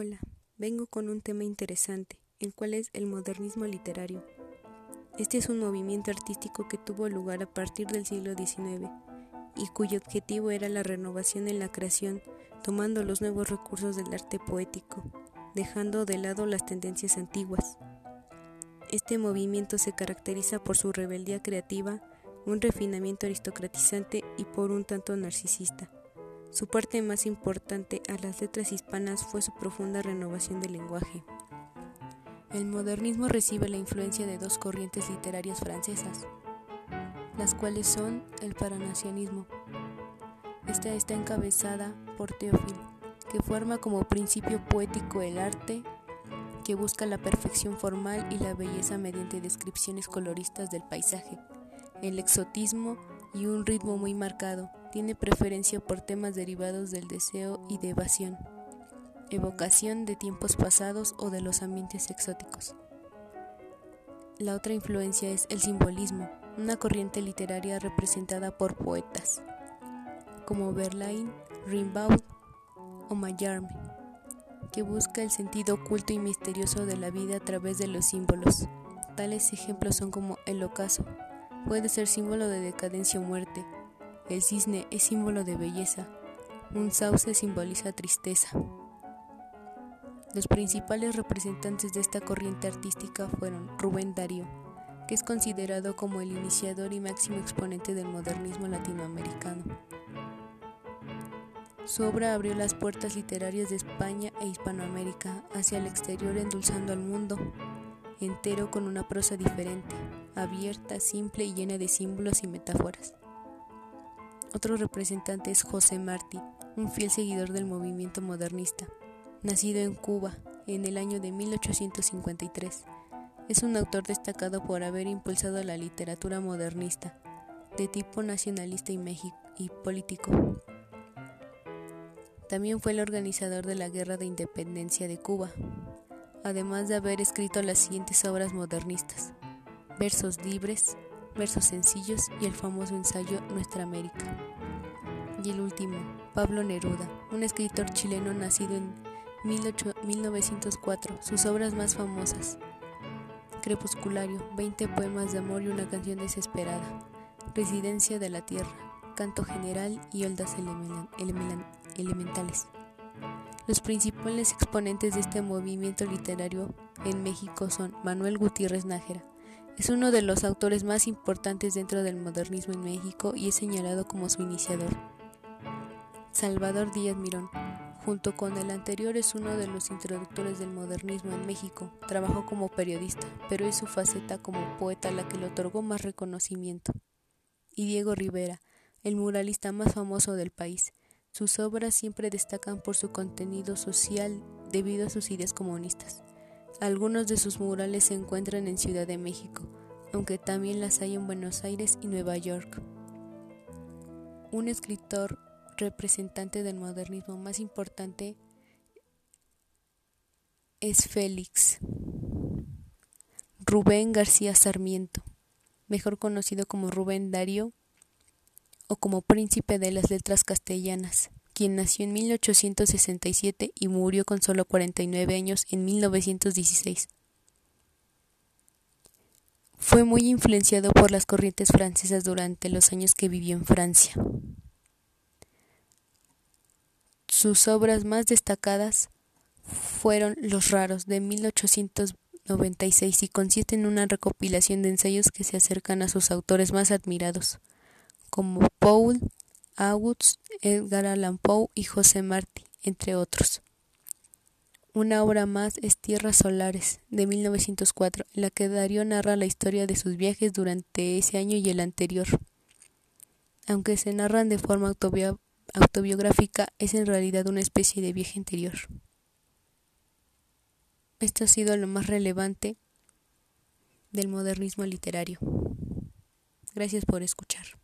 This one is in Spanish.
Hola, vengo con un tema interesante, el cual es el modernismo literario. Este es un movimiento artístico que tuvo lugar a partir del siglo XIX y cuyo objetivo era la renovación en la creación, tomando los nuevos recursos del arte poético, dejando de lado las tendencias antiguas. Este movimiento se caracteriza por su rebeldía creativa, un refinamiento aristocratizante y por un tanto narcisista. Su parte más importante a las letras hispanas fue su profunda renovación del lenguaje. El modernismo recibe la influencia de dos corrientes literarias francesas, las cuales son el paranacionismo. Esta está encabezada por Théophile, que forma como principio poético el arte, que busca la perfección formal y la belleza mediante descripciones coloristas del paisaje, el exotismo y un ritmo muy marcado, tiene preferencia por temas derivados del deseo y de evasión, evocación de tiempos pasados o de los ambientes exóticos. La otra influencia es el simbolismo, una corriente literaria representada por poetas como Verlaine, Rimbaud o Mallarmé, que busca el sentido oculto y misterioso de la vida a través de los símbolos. Tales ejemplos son como el ocaso, puede ser símbolo de decadencia o muerte, el cisne es símbolo de belleza. Un sauce simboliza tristeza. Los principales representantes de esta corriente artística fueron Rubén Darío, que es considerado como el iniciador y máximo exponente del modernismo latinoamericano. Su obra abrió las puertas literarias de España e Hispanoamérica hacia el exterior endulzando al mundo entero con una prosa diferente, abierta, simple y llena de símbolos y metáforas. Otro representante es José Martí, un fiel seguidor del movimiento modernista. Nacido en Cuba en el año de 1853, es un autor destacado por haber impulsado la literatura modernista, de tipo nacionalista y, y político. También fue el organizador de la Guerra de Independencia de Cuba, además de haber escrito las siguientes obras modernistas, Versos libres, versos sencillos y el famoso ensayo Nuestra América. Y el último, Pablo Neruda, un escritor chileno nacido en 1904. Sus obras más famosas, Crepusculario, 20 poemas de amor y una canción desesperada, Residencia de la Tierra, Canto General y Oldas Elementales. Los principales exponentes de este movimiento literario en México son Manuel Gutiérrez Nájera, es uno de los autores más importantes dentro del modernismo en México y es señalado como su iniciador. Salvador Díaz Mirón, junto con el anterior, es uno de los introductores del modernismo en México. Trabajó como periodista, pero es su faceta como poeta la que le otorgó más reconocimiento. Y Diego Rivera, el muralista más famoso del país. Sus obras siempre destacan por su contenido social debido a sus ideas comunistas. Algunos de sus murales se encuentran en Ciudad de México, aunque también las hay en Buenos Aires y Nueva York. Un escritor representante del modernismo más importante es Félix Rubén García Sarmiento, mejor conocido como Rubén Darío o como príncipe de las letras castellanas quien nació en 1867 y murió con solo 49 años en 1916. Fue muy influenciado por las corrientes francesas durante los años que vivió en Francia. Sus obras más destacadas fueron Los Raros de 1896 y consisten en una recopilación de ensayos que se acercan a sus autores más admirados, como Paul August, Edgar Allan Poe y José Martí, entre otros. Una obra más es Tierras Solares, de 1904, en la que Darío narra la historia de sus viajes durante ese año y el anterior. Aunque se narran de forma autobiográfica, es en realidad una especie de viaje interior. Esto ha sido lo más relevante del modernismo literario. Gracias por escuchar.